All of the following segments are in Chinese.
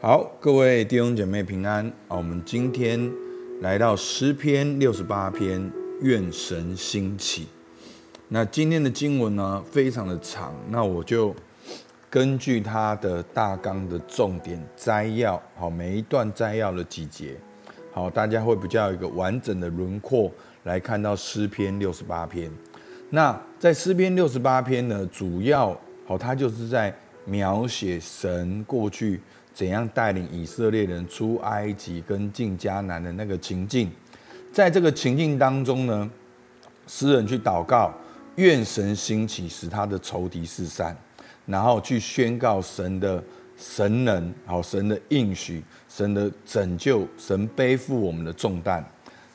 好，各位弟兄姐妹平安啊！我们今天来到诗篇六十八篇，愿神兴起。那今天的经文呢，非常的长，那我就根据它的大纲的重点摘要，好，每一段摘要的几节，好，大家会比较有一个完整的轮廓来看到诗篇六十八篇。那在诗篇六十八篇呢，主要好，它就是在描写神过去。怎样带领以色列人出埃及跟进迦南的那个情境，在这个情境当中呢，诗人去祷告，愿神兴起，使他的仇敌四散，然后去宣告神的神能，好，神的应许，神的拯救，神背负我们的重担。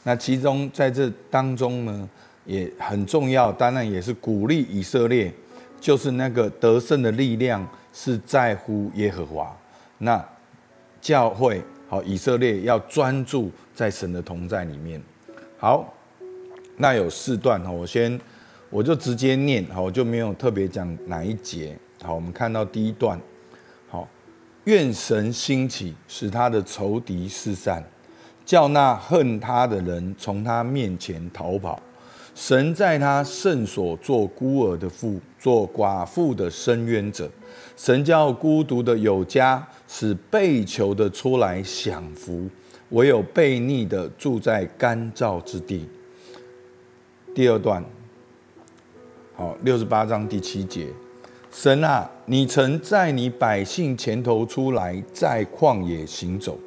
那其中在这当中呢，也很重要，当然也是鼓励以色列，就是那个得胜的力量是在乎耶和华。那教会好，以色列要专注在神的同在里面。好，那有四段哈，我先我就直接念好，我就没有特别讲哪一节。好，我们看到第一段，好，愿神兴起，使他的仇敌四散，叫那恨他的人从他面前逃跑。神在他圣所做孤儿的父，做寡妇的伸冤者。神叫孤独的有家，使被囚的出来享福，唯有悖逆的住在干燥之地。第二段，好，六十八章第七节，神啊，你曾在你百姓前头出来，在旷野行走，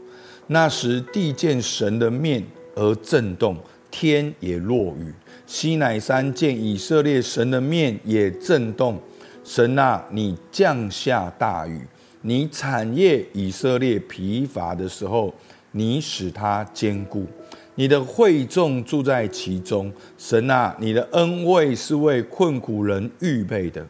那时地见神的面而震动，天也落雨。西乃山见以色列神的面也震动。神啊，你降下大雨，你产业以色列疲乏的时候，你使他坚固，你的会众住在其中。神啊，你的恩惠是为困苦人预备的，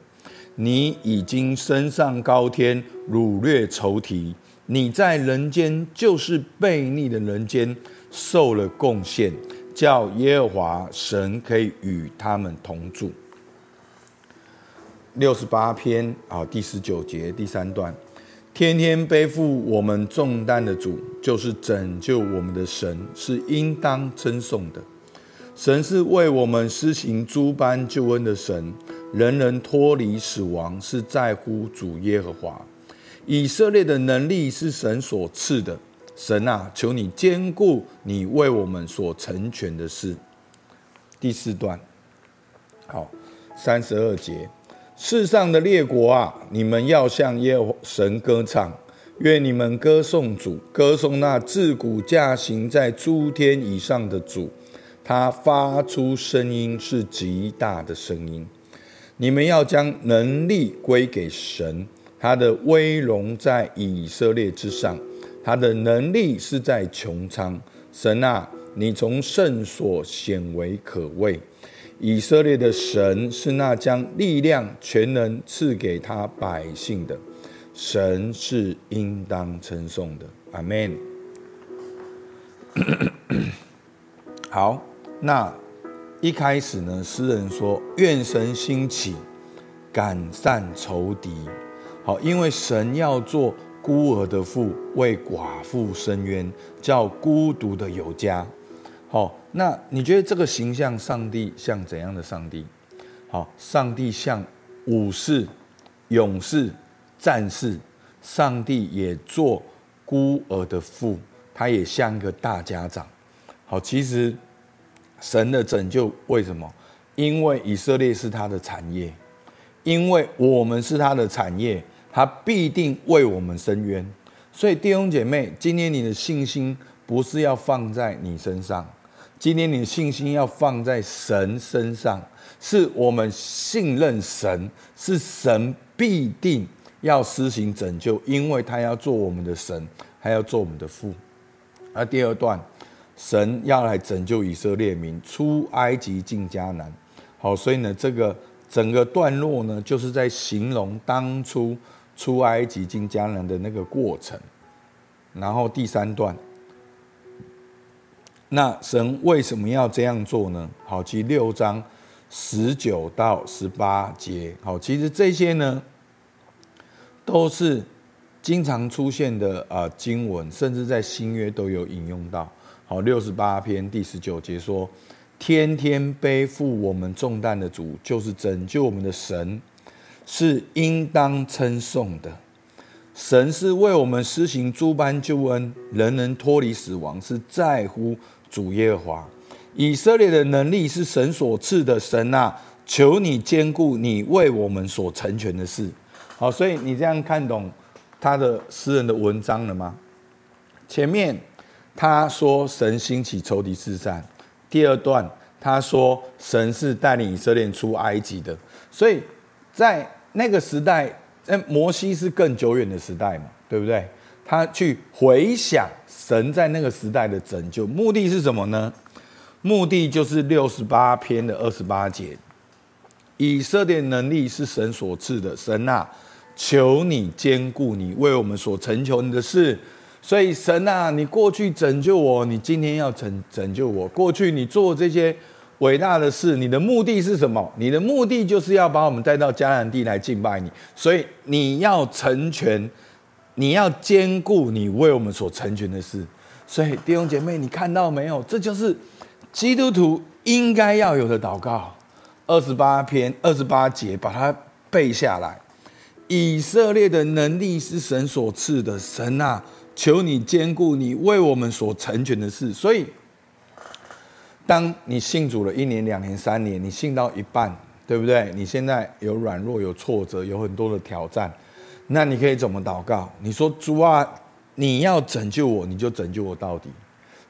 你已经升上高天，掳掠仇敌。你在人间，就是悖逆的人间，受了贡献，叫耶和华神可以与他们同住。六十八篇啊，第十九节第三段，天天背负我们重担的主，就是拯救我们的神，是应当称颂的。神是为我们施行诸般救恩的神，人人脱离死亡，是在乎主耶和华。以色列的能力是神所赐的，神啊，求你坚固你为我们所成全的事。第四段，好，三十二节。世上的列国啊，你们要向耶神歌唱，愿你们歌颂主，歌颂那自古驾行在诸天以上的主。他发出声音是极大的声音。你们要将能力归给神，他的威荣在以色列之上，他的能力是在穹苍。神啊，你从圣所显为可畏。以色列的神是那将力量、全能赐给他百姓的神，是应当称颂的。阿门。好，那一开始呢，诗人说：“愿神兴起，赶散仇敌。”好，因为神要做孤儿的父，为寡妇伸冤，叫孤独的有家。好。那你觉得这个形象，上帝像怎样的上帝？好，上帝像武士、勇士、战士。上帝也做孤儿的父，他也像一个大家长。好，其实神的拯救为什么？因为以色列是他的产业，因为我们是他的产业，他必定为我们伸冤。所以弟兄姐妹，今天你的信心不是要放在你身上。今天你的信心要放在神身上，是我们信任神，是神必定要施行拯救，因为他要做我们的神，还要做我们的父。而第二段，神要来拯救以色列民出埃及进迦南。好，所以呢，这个整个段落呢，就是在形容当初出埃及进迦南的那个过程。然后第三段。那神为什么要这样做呢？好，其六章十九到十八节，好，其实这些呢，都是经常出现的啊、呃、经文，甚至在新约都有引用到。好，六十八篇第十九节说：“天天背负我们重担的主，就是拯救我们的神，是应当称颂的。神是为我们施行诸般救恩，人能脱离死亡，是在乎主耶和华。以色列的能力是神所赐的，神啊，求你坚固你为我们所成全的事。”好，所以你这样看懂他的诗人的文章了吗？前面。他说：“神兴起仇敌四散。”第二段他说：“神是带领以色列出埃及的。”所以在那个时代，摩西是更久远的时代嘛，对不对？他去回想神在那个时代的拯救，目的是什么呢？目的就是六十八篇的二十八节：“以色列能力是神所赐的，神啊，求你坚固你为我们所成求你的事。”所以神啊，你过去拯救我，你今天要拯拯救我。过去你做这些伟大的事，你的目的是什么？你的目的就是要把我们带到迦南地来敬拜你。所以你要成全，你要兼顾你为我们所成全的事。所以弟兄姐妹，你看到没有？这就是基督徒应该要有的祷告。二十八篇二十八节，把它背下来。以色列的能力是神所赐的，神啊。求你兼顾你为我们所成全的事。所以，当你信主了一年、两年、三年，你信到一半，对不对？你现在有软弱、有挫折、有很多的挑战，那你可以怎么祷告？你说：“主啊，你要拯救我，你就拯救我到底。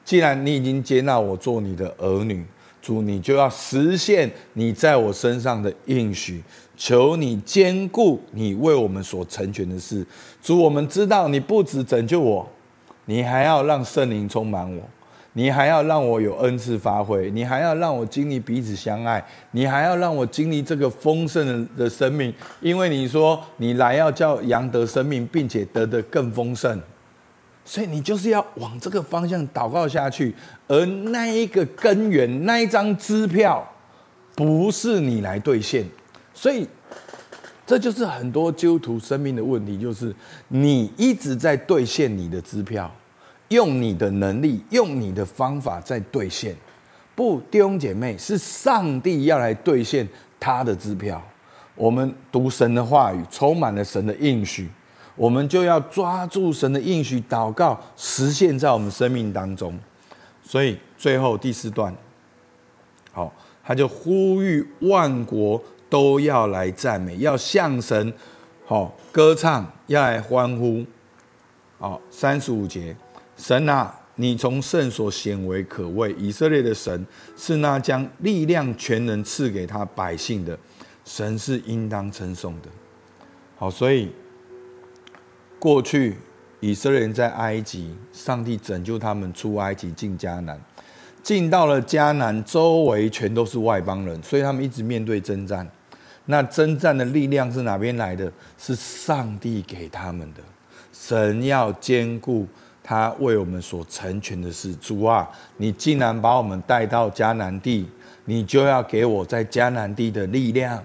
既然你已经接纳我做你的儿女，主，你就要实现你在我身上的应许。”求你坚固你为我们所成全的事，主，我们知道你不只拯救我，你还要让圣灵充满我，你还要让我有恩赐发挥，你还要让我经历彼此相爱，你还要让我经历这个丰盛的生命，因为你说你来要叫羊得生命，并且得的更丰盛，所以你就是要往这个方向祷告下去，而那一个根源，那一张支票，不是你来兑现。所以，这就是很多基督徒生命的问题，就是你一直在兑现你的支票，用你的能力，用你的方法在兑现。不，弟兄姐妹，是上帝要来兑现他的支票。我们读神的话语，充满了神的应许，我们就要抓住神的应许，祷告实现在我们生命当中。所以，最后第四段，好，他就呼吁万国。都要来赞美，要向神好歌唱，要来欢呼。好，三十五节，神啊，你从圣所显为可畏，以色列的神是那将力量全能赐给他百姓的神，是应当称颂的。好，所以过去以色列人在埃及，上帝拯救他们出埃及进迦南，进到了迦南，周围全都是外邦人，所以他们一直面对征战。那征战的力量是哪边来的？是上帝给他们的。神要坚固他为我们所成全的事。主啊，你既然把我们带到迦南地，你就要给我在迦南地的力量。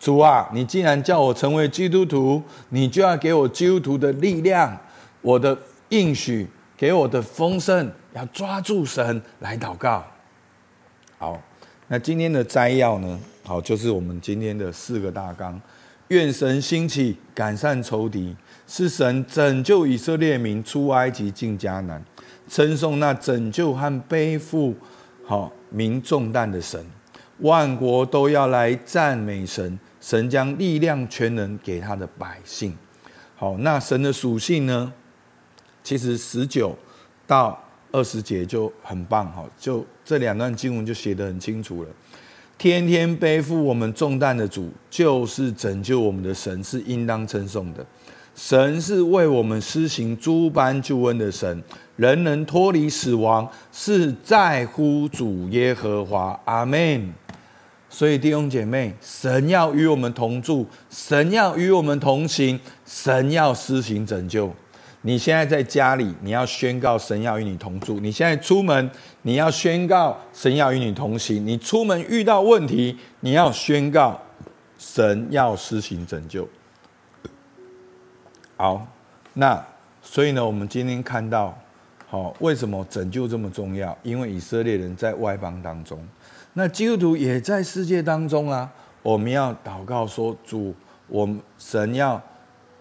主啊，你既然叫我成为基督徒，你就要给我基督徒的力量。我的应许，给我的丰盛，要抓住神来祷告。好，那今天的摘要呢？好，就是我们今天的四个大纲。愿神兴起，赶善仇敌，是神拯救以色列民出埃及进迦南，称颂那拯救和背负好民重担的神。万国都要来赞美神，神将力量全能给他的百姓。好，那神的属性呢？其实十九到二十节就很棒，哈，就这两段经文就写得很清楚了。天天背负我们重担的主，就是拯救我们的神，是应当称颂的。神是为我们施行诸般救恩的神，人能脱离死亡，是在乎主耶和华。阿门。所以弟兄姐妹，神要与我们同住，神要与我们同行，神要施行拯救。你现在在家里，你要宣告神要与你同住；你现在出门，你要宣告神要与你同行。你出门遇到问题，你要宣告神要施行拯救。好，那所以呢，我们今天看到，好，为什么拯救这么重要？因为以色列人在外邦当中，那基督徒也在世界当中啊。我们要祷告说：主，我们神要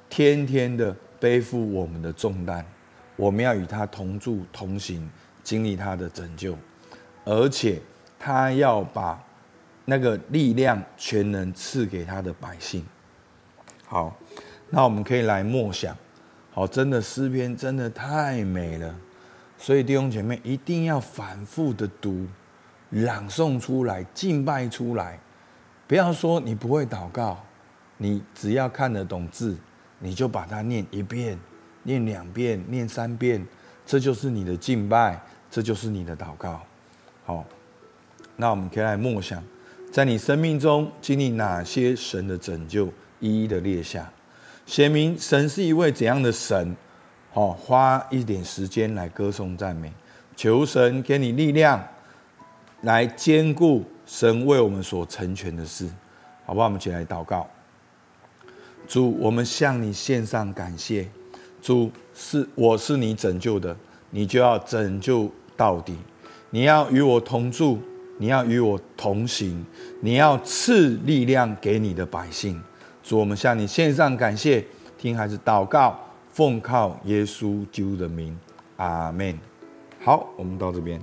天天的背负我们的重担，我们要与他同住同行，经历他的拯救，而且他要把那个力量全能赐给他的百姓。好，那我们可以来默想。好，真的诗篇真的太美了，所以弟兄姐妹一定要反复的读、朗诵出来、敬拜出来。不要说你不会祷告，你只要看得懂字，你就把它念一遍、念两遍、念三遍，这就是你的敬拜，这就是你的祷告。好，那我们可以来默想。在你生命中经历哪些神的拯救，一一的列下，写明神是一位怎样的神。好，花一点时间来歌颂赞美，求神给你力量，来坚固神为我们所成全的事，好不好？我们一起来祷告。主，我们向你献上感谢。主是我是你拯救的，你就要拯救到底。你要与我同住。你要与我同行，你要赐力量给你的百姓。主，我们向你献上感谢，听孩子祷告，奉靠耶稣基督的名，阿门。好，我们到这边。